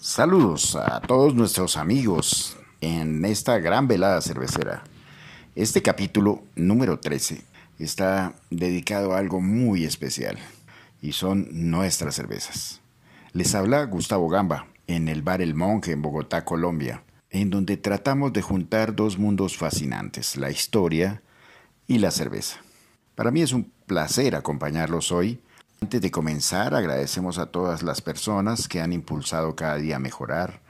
Saludos a todos nuestros amigos en esta gran velada cervecera. Este capítulo número 13 está dedicado a algo muy especial y son nuestras cervezas. Les habla Gustavo Gamba en el bar El Monje en Bogotá, Colombia, en donde tratamos de juntar dos mundos fascinantes, la historia y la cerveza. Para mí es un placer acompañarlos hoy antes de comenzar, agradecemos a todas las personas que han impulsado cada día a mejorar,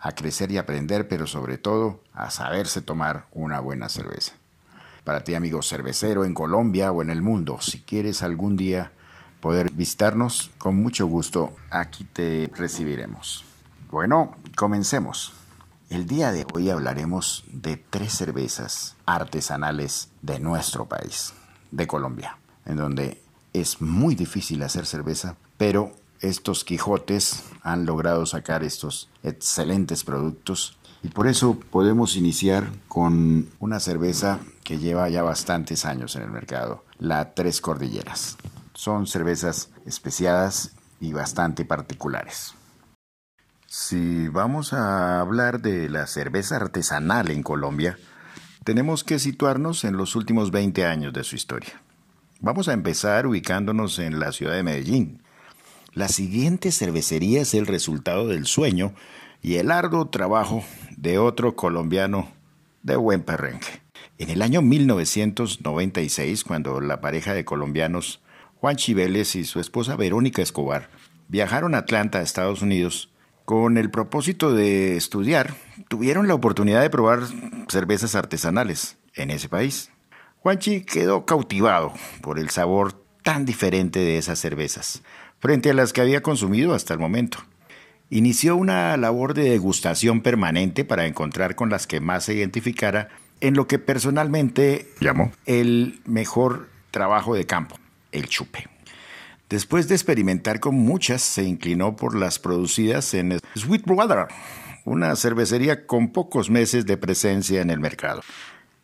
a crecer y aprender, pero sobre todo a saberse tomar una buena cerveza. Para ti, amigo cervecero en Colombia o en el mundo, si quieres algún día poder visitarnos, con mucho gusto aquí te recibiremos. Bueno, comencemos. El día de hoy hablaremos de tres cervezas artesanales de nuestro país, de Colombia, en donde es muy difícil hacer cerveza, pero estos Quijotes han logrado sacar estos excelentes productos y por eso podemos iniciar con una cerveza que lleva ya bastantes años en el mercado, la Tres Cordilleras. Son cervezas especiadas y bastante particulares. Si vamos a hablar de la cerveza artesanal en Colombia, tenemos que situarnos en los últimos 20 años de su historia. Vamos a empezar ubicándonos en la ciudad de Medellín. La siguiente cervecería es el resultado del sueño y el arduo trabajo de otro colombiano de buen perrenque. En el año 1996, cuando la pareja de colombianos Juan Chiveles y su esposa Verónica Escobar viajaron a Atlanta, Estados Unidos, con el propósito de estudiar, tuvieron la oportunidad de probar cervezas artesanales en ese país. Juanchi quedó cautivado por el sabor tan diferente de esas cervezas, frente a las que había consumido hasta el momento. Inició una labor de degustación permanente para encontrar con las que más se identificara en lo que personalmente llamó el mejor trabajo de campo, el chupe. Después de experimentar con muchas, se inclinó por las producidas en Sweetwater, una cervecería con pocos meses de presencia en el mercado.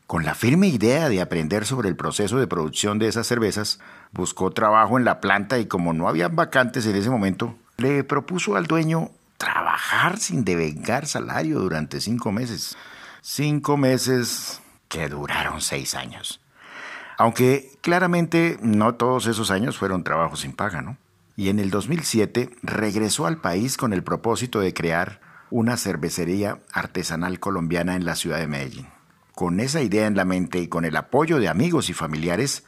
Con la firme idea de aprender sobre el proceso de producción de esas cervezas, buscó trabajo en la planta y como no había vacantes en ese momento, le propuso al dueño trabajar sin devengar salario durante cinco meses. Cinco meses que duraron seis años. Aunque claramente no todos esos años fueron trabajos sin paga, ¿no? Y en el 2007 regresó al país con el propósito de crear una cervecería artesanal colombiana en la ciudad de Medellín. Con esa idea en la mente y con el apoyo de amigos y familiares,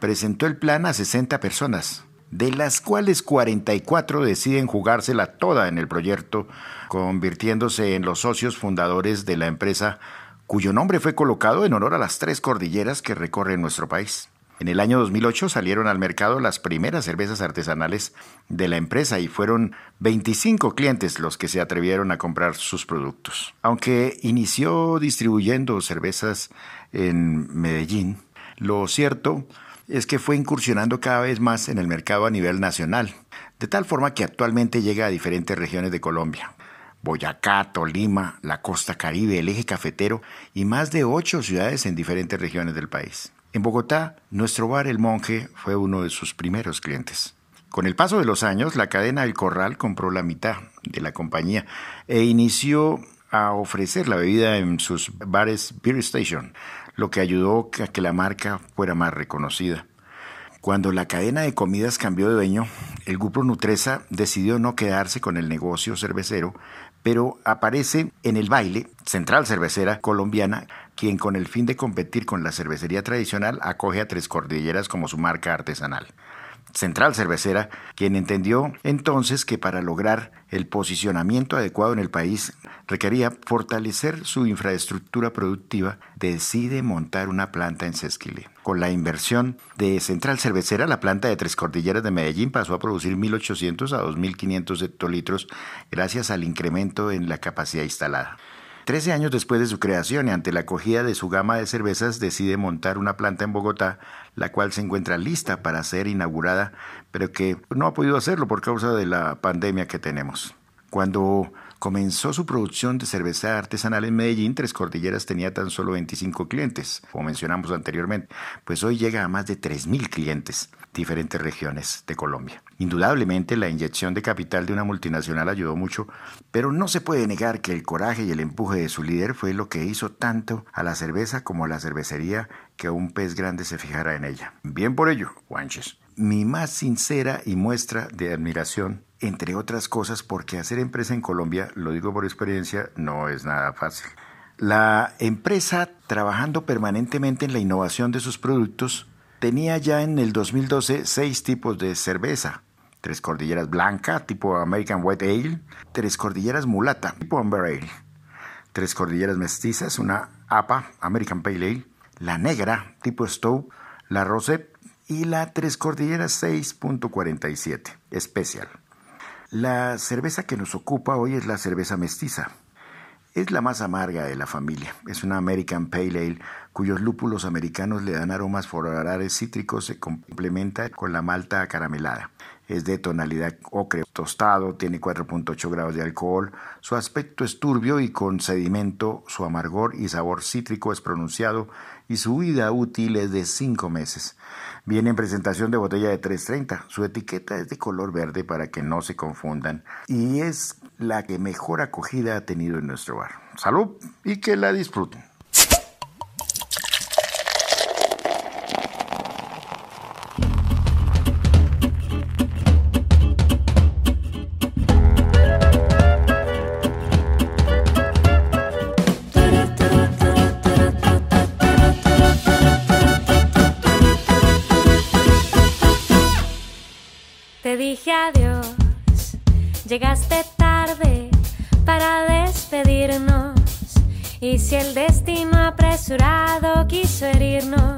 presentó el plan a 60 personas, de las cuales 44 deciden jugársela toda en el proyecto, convirtiéndose en los socios fundadores de la empresa cuyo nombre fue colocado en honor a las tres cordilleras que recorren nuestro país. En el año 2008 salieron al mercado las primeras cervezas artesanales de la empresa y fueron 25 clientes los que se atrevieron a comprar sus productos. Aunque inició distribuyendo cervezas en Medellín, lo cierto es que fue incursionando cada vez más en el mercado a nivel nacional, de tal forma que actualmente llega a diferentes regiones de Colombia. Boyacá, Tolima, la costa caribe, el eje cafetero y más de ocho ciudades en diferentes regiones del país. En Bogotá, nuestro bar El Monje fue uno de sus primeros clientes. Con el paso de los años, la cadena El Corral compró la mitad de la compañía e inició a ofrecer la bebida en sus bares Beer Station, lo que ayudó a que la marca fuera más reconocida. Cuando la cadena de comidas cambió de dueño, el grupo Nutresa decidió no quedarse con el negocio cervecero, pero aparece en el baile Central Cervecera Colombiana quien con el fin de competir con la cervecería tradicional acoge a Tres Cordilleras como su marca artesanal. Central Cervecera, quien entendió entonces que para lograr el posicionamiento adecuado en el país requería fortalecer su infraestructura productiva, decide montar una planta en Sesquile. Con la inversión de Central Cervecera, la planta de Tres Cordilleras de Medellín pasó a producir 1.800 a 2.500 hectolitros gracias al incremento en la capacidad instalada. Trece años después de su creación y ante la acogida de su gama de cervezas, decide montar una planta en Bogotá, la cual se encuentra lista para ser inaugurada, pero que no ha podido hacerlo por causa de la pandemia que tenemos. Cuando comenzó su producción de cerveza artesanal en Medellín, Tres Cordilleras tenía tan solo 25 clientes, como mencionamos anteriormente, pues hoy llega a más de 3.000 clientes, diferentes regiones de Colombia. Indudablemente la inyección de capital de una multinacional ayudó mucho, pero no se puede negar que el coraje y el empuje de su líder fue lo que hizo tanto a la cerveza como a la cervecería que un pez grande se fijara en ella. Bien por ello, Juanches. Mi más sincera y muestra de admiración entre otras cosas porque hacer empresa en Colombia, lo digo por experiencia, no es nada fácil. La empresa, trabajando permanentemente en la innovación de sus productos, tenía ya en el 2012 seis tipos de cerveza. Tres cordilleras blanca, tipo American White Ale, tres cordilleras mulata, tipo Amber Ale, tres cordilleras mestizas, una APA, American Pale Ale, la negra, tipo Stowe, la Rosette y la tres cordilleras 6.47, especial. La cerveza que nos ocupa hoy es la cerveza mestiza. Es la más amarga de la familia. Es una American Pale Ale cuyos lúpulos americanos le dan aromas florales cítricos, se complementa con la malta acaramelada. Es de tonalidad ocre tostado, tiene 4.8 grados de alcohol, su aspecto es turbio y con sedimento, su amargor y sabor cítrico es pronunciado y su vida útil es de 5 meses. Viene en presentación de botella de 330. Su etiqueta es de color verde para que no se confundan y es la que mejor acogida ha tenido en nuestro bar. Salud y que la disfruten. Llegaste tarde para despedirnos. Y si el destino apresurado quiso herirnos,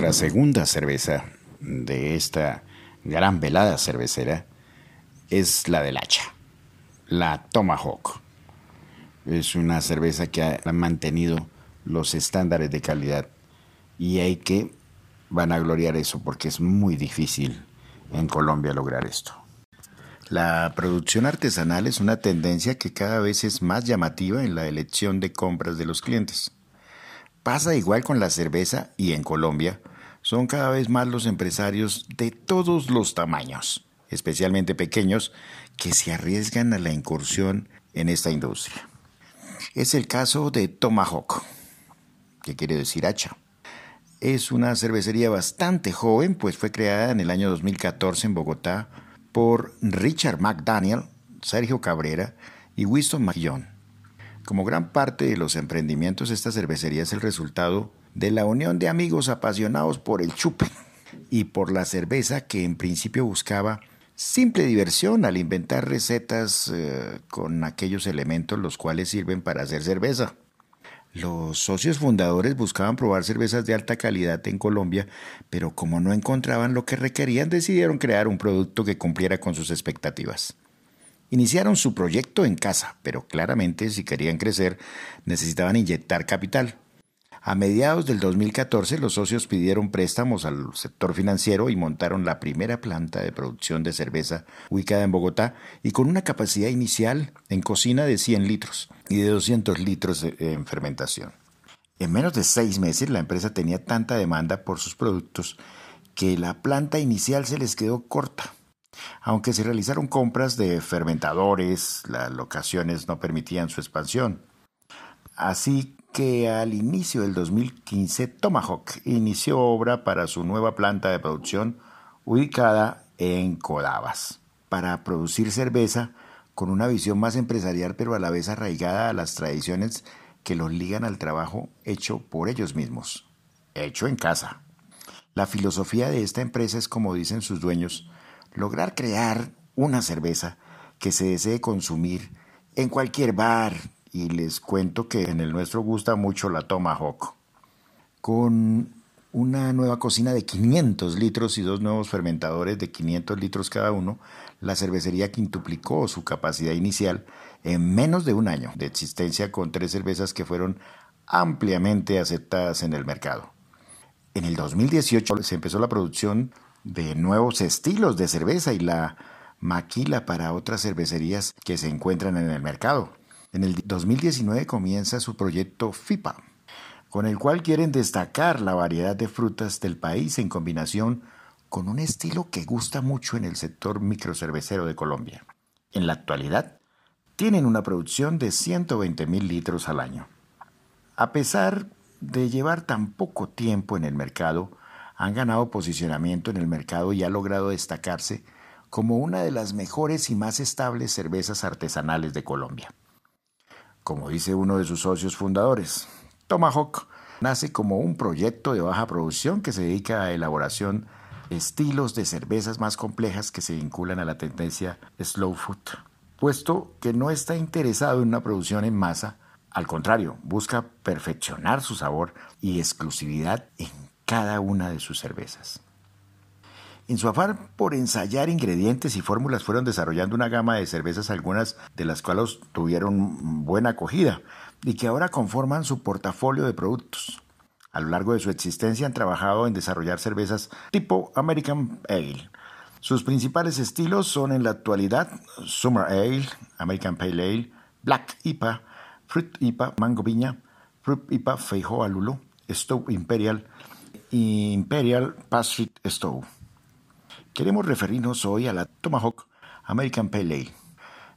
Nuestra segunda cerveza de esta gran velada cervecera es la del hacha, la Tomahawk. Es una cerveza que ha mantenido los estándares de calidad y hay que vanagloriar eso porque es muy difícil en Colombia lograr esto. La producción artesanal es una tendencia que cada vez es más llamativa en la elección de compras de los clientes. Pasa igual con la cerveza y en Colombia son cada vez más los empresarios de todos los tamaños, especialmente pequeños, que se arriesgan a la incursión en esta industria. Es el caso de Tomahawk, que quiere decir hacha. Es una cervecería bastante joven, pues fue creada en el año 2014 en Bogotá por Richard McDaniel, Sergio Cabrera y Winston McJohn. Como gran parte de los emprendimientos, esta cervecería es el resultado de la unión de amigos apasionados por el chupe y por la cerveza que en principio buscaba simple diversión al inventar recetas eh, con aquellos elementos los cuales sirven para hacer cerveza. Los socios fundadores buscaban probar cervezas de alta calidad en Colombia, pero como no encontraban lo que requerían, decidieron crear un producto que cumpliera con sus expectativas. Iniciaron su proyecto en casa, pero claramente si querían crecer necesitaban inyectar capital. A mediados del 2014 los socios pidieron préstamos al sector financiero y montaron la primera planta de producción de cerveza ubicada en Bogotá y con una capacidad inicial en cocina de 100 litros y de 200 litros en fermentación. En menos de seis meses la empresa tenía tanta demanda por sus productos que la planta inicial se les quedó corta. Aunque se realizaron compras de fermentadores, las locaciones no permitían su expansión. Así que al inicio del 2015 Tomahawk inició obra para su nueva planta de producción ubicada en Codabas, para producir cerveza con una visión más empresarial pero a la vez arraigada a las tradiciones que los ligan al trabajo hecho por ellos mismos, hecho en casa. La filosofía de esta empresa es, como dicen sus dueños, lograr crear una cerveza que se desee consumir en cualquier bar y les cuento que en el nuestro gusta mucho la Tomahawk. Con una nueva cocina de 500 litros y dos nuevos fermentadores de 500 litros cada uno, la cervecería quintuplicó su capacidad inicial en menos de un año de existencia con tres cervezas que fueron ampliamente aceptadas en el mercado. En el 2018 se empezó la producción de nuevos estilos de cerveza y la maquila para otras cervecerías que se encuentran en el mercado. En el 2019 comienza su proyecto FIPA, con el cual quieren destacar la variedad de frutas del país en combinación con un estilo que gusta mucho en el sector microcervecero de Colombia. En la actualidad, tienen una producción de 120 mil litros al año. A pesar de llevar tan poco tiempo en el mercado, han ganado posicionamiento en el mercado y ha logrado destacarse como una de las mejores y más estables cervezas artesanales de Colombia. Como dice uno de sus socios fundadores, Tomahawk nace como un proyecto de baja producción que se dedica a la elaboración de estilos de cervezas más complejas que se vinculan a la tendencia slow food, puesto que no está interesado en una producción en masa, al contrario, busca perfeccionar su sabor y exclusividad en cada una de sus cervezas. En su afán por ensayar ingredientes y fórmulas fueron desarrollando una gama de cervezas, algunas de las cuales tuvieron buena acogida y que ahora conforman su portafolio de productos. A lo largo de su existencia han trabajado en desarrollar cervezas tipo American Ale. Sus principales estilos son en la actualidad Summer Ale, American Pale Ale, Black IPA, Fruit IPA, Mango Viña, Fruit IPA Feijoa Lulo, Stove Imperial y Imperial Pastry Stove. Queremos referirnos hoy a la Tomahawk American Pale Ale.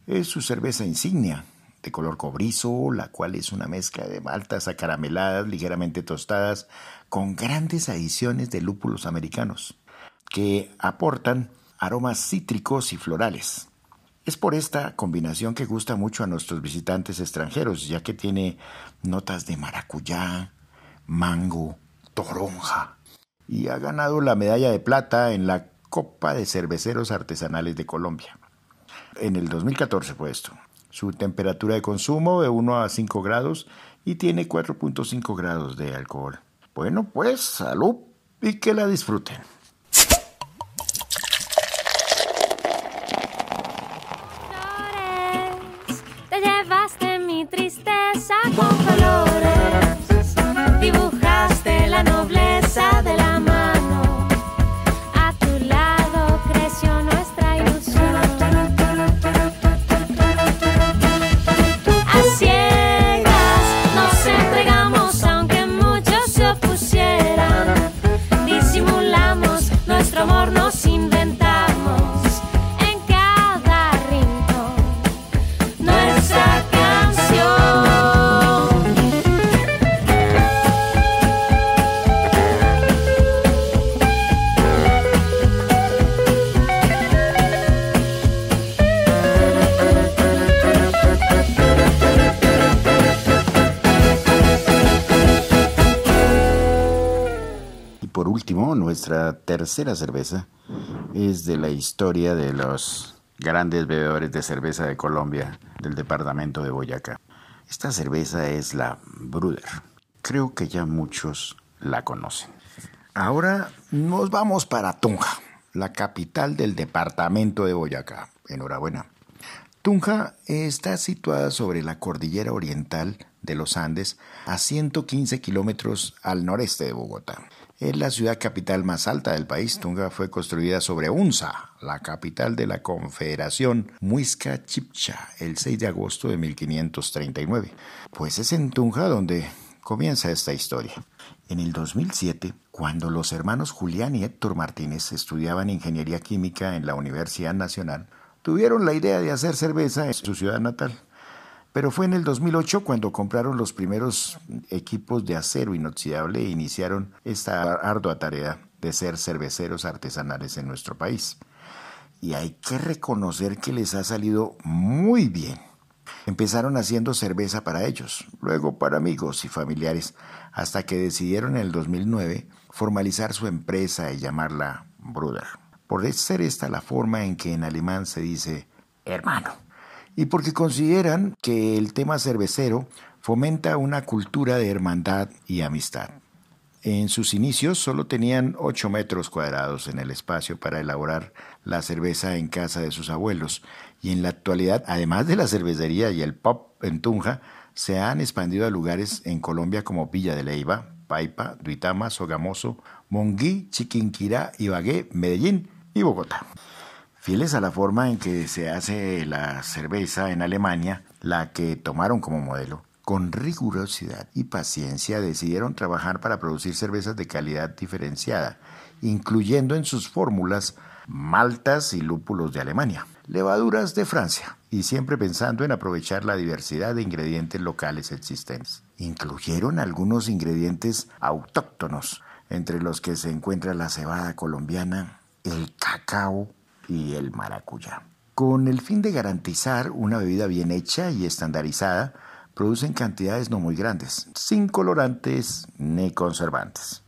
Es su cerveza insignia, de color cobrizo, la cual es una mezcla de maltas acarameladas, ligeramente tostadas, con grandes adiciones de lúpulos americanos, que aportan aromas cítricos y florales. Es por esta combinación que gusta mucho a nuestros visitantes extranjeros, ya que tiene notas de maracuyá, mango, toronja, y ha ganado la medalla de plata en la Copa de Cerveceros Artesanales de Colombia. En el 2014 fue esto. Su temperatura de consumo de 1 a 5 grados y tiene 4.5 grados de alcohol. Bueno, pues salud y que la disfruten. Nuestra tercera cerveza es de la historia de los grandes bebedores de cerveza de Colombia, del departamento de Boyacá. Esta cerveza es la Bruder. Creo que ya muchos la conocen. Ahora nos vamos para Tunja, la capital del departamento de Boyacá. Enhorabuena. Tunja está situada sobre la cordillera oriental de los Andes, a 115 kilómetros al noreste de Bogotá. Es la ciudad capital más alta del país. Tunga fue construida sobre Unza, la capital de la Confederación Muisca Chipcha, el 6 de agosto de 1539. Pues es en Tunja donde comienza esta historia. En el 2007, cuando los hermanos Julián y Héctor Martínez estudiaban ingeniería química en la Universidad Nacional, tuvieron la idea de hacer cerveza en su ciudad natal. Pero fue en el 2008 cuando compraron los primeros equipos de acero inoxidable e iniciaron esta ardua tarea de ser cerveceros artesanales en nuestro país. Y hay que reconocer que les ha salido muy bien. Empezaron haciendo cerveza para ellos, luego para amigos y familiares, hasta que decidieron en el 2009 formalizar su empresa y llamarla Bruder. Por ser esta la forma en que en alemán se dice hermano y porque consideran que el tema cervecero fomenta una cultura de hermandad y amistad. En sus inicios solo tenían 8 metros cuadrados en el espacio para elaborar la cerveza en casa de sus abuelos y en la actualidad, además de la cervecería y el pop en Tunja, se han expandido a lugares en Colombia como Villa de Leiva, Paipa, Duitama, Sogamoso, Monguí, Chiquinquirá, Ibagué, Medellín y Bogotá. Fieles a la forma en que se hace la cerveza en Alemania, la que tomaron como modelo, con rigurosidad y paciencia decidieron trabajar para producir cervezas de calidad diferenciada, incluyendo en sus fórmulas maltas y lúpulos de Alemania, levaduras de Francia, y siempre pensando en aprovechar la diversidad de ingredientes locales existentes. Incluyeron algunos ingredientes autóctonos, entre los que se encuentra la cebada colombiana, el cacao y el maracuyá. Con el fin de garantizar una bebida bien hecha y estandarizada, producen cantidades no muy grandes, sin colorantes ni conservantes.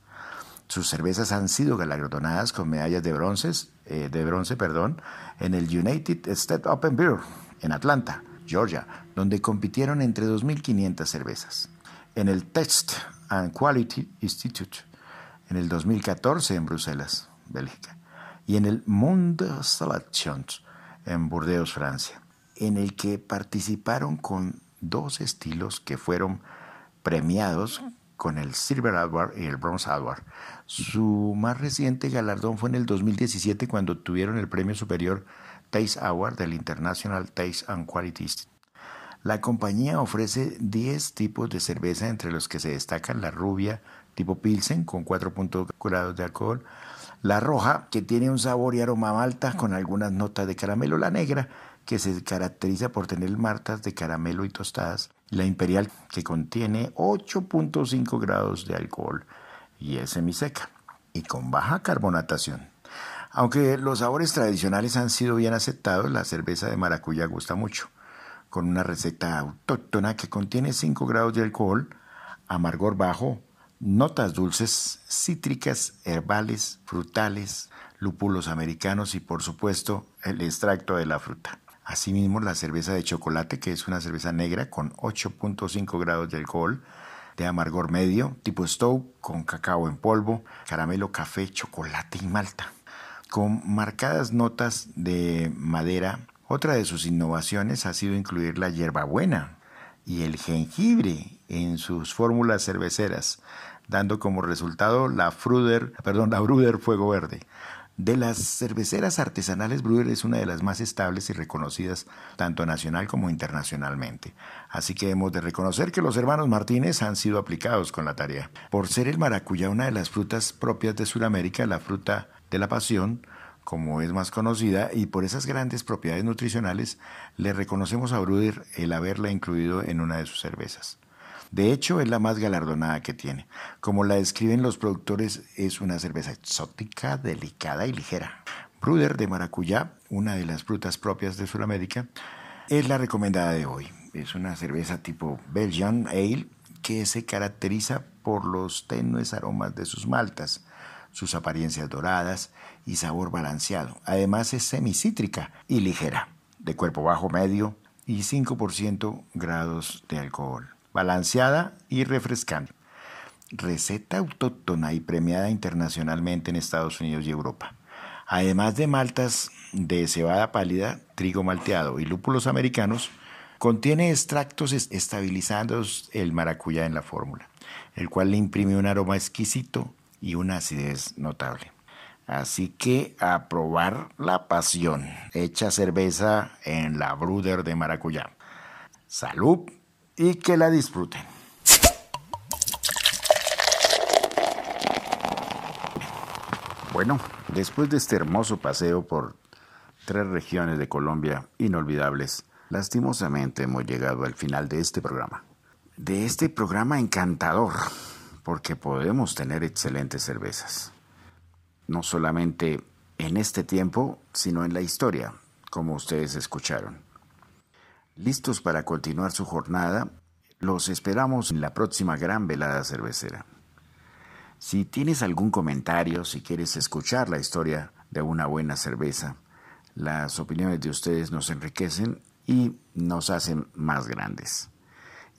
Sus cervezas han sido galardonadas con medallas de bronce, eh, de bronce perdón, en el United States Open Beer en Atlanta, Georgia, donde compitieron entre 2.500 cervezas. En el Test and Quality Institute en el 2014 en Bruselas, Bélgica. Y en el Monde Selections en Burdeos, Francia, en el que participaron con dos estilos que fueron premiados con el Silver Award y el Bronze Award. Su más reciente galardón fue en el 2017 cuando obtuvieron el premio superior Taste Award del International Taste and Quality. La compañía ofrece 10 tipos de cerveza entre los que se destacan la rubia tipo Pilsen con 4 grados de alcohol, la roja que tiene un sabor y aroma malta con algunas notas de caramelo, la negra que se caracteriza por tener martas de caramelo y tostadas, la imperial que contiene 8.5 grados de alcohol y es semiseca y con baja carbonatación. Aunque los sabores tradicionales han sido bien aceptados, la cerveza de maracuyá gusta mucho, con una receta autóctona que contiene 5 grados de alcohol, amargor bajo, notas dulces, cítricas, herbales, frutales, lúpulos americanos y por supuesto el extracto de la fruta. Asimismo, la cerveza de chocolate, que es una cerveza negra con 8.5 grados de alcohol, de amargor medio, tipo Stowe, con cacao en polvo, caramelo, café, chocolate y malta, con marcadas notas de madera. Otra de sus innovaciones ha sido incluir la hierbabuena y el jengibre en sus fórmulas cerveceras, dando como resultado la Fruder, perdón, la Bruder Fuego Verde, de las cerveceras artesanales, Bruder es una de las más estables y reconocidas tanto nacional como internacionalmente. Así que hemos de reconocer que los hermanos Martínez han sido aplicados con la tarea. Por ser el maracuyá una de las frutas propias de Sudamérica, la fruta de la pasión, como es más conocida, y por esas grandes propiedades nutricionales, le reconocemos a Bruder el haberla incluido en una de sus cervezas. De hecho, es la más galardonada que tiene. Como la describen los productores, es una cerveza exótica, delicada y ligera. Bruder de maracuyá, una de las frutas propias de Sudamérica, es la recomendada de hoy. Es una cerveza tipo Belgian Ale que se caracteriza por los tenues aromas de sus maltas, sus apariencias doradas y sabor balanceado. Además es semicítrica y ligera, de cuerpo bajo medio y 5% grados de alcohol balanceada y refrescante. Receta autóctona y premiada internacionalmente en Estados Unidos y Europa. Además de maltas de cebada pálida, trigo malteado y lúpulos americanos, contiene extractos estabilizando el maracuyá en la fórmula, el cual le imprime un aroma exquisito y una acidez notable. Así que a probar la pasión, hecha cerveza en la Bruder de maracuyá. Salud y que la disfruten. Bueno, después de este hermoso paseo por tres regiones de Colombia inolvidables, lastimosamente hemos llegado al final de este programa. De este programa encantador, porque podemos tener excelentes cervezas. No solamente en este tiempo, sino en la historia, como ustedes escucharon. Listos para continuar su jornada, los esperamos en la próxima gran velada cervecera. Si tienes algún comentario, si quieres escuchar la historia de una buena cerveza, las opiniones de ustedes nos enriquecen y nos hacen más grandes.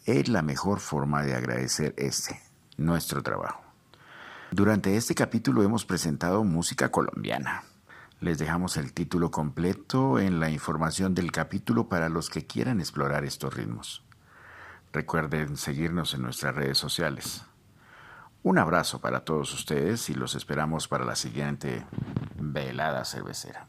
Es la mejor forma de agradecer este, nuestro trabajo. Durante este capítulo hemos presentado música colombiana. Les dejamos el título completo en la información del capítulo para los que quieran explorar estos ritmos. Recuerden seguirnos en nuestras redes sociales. Un abrazo para todos ustedes y los esperamos para la siguiente velada cervecera.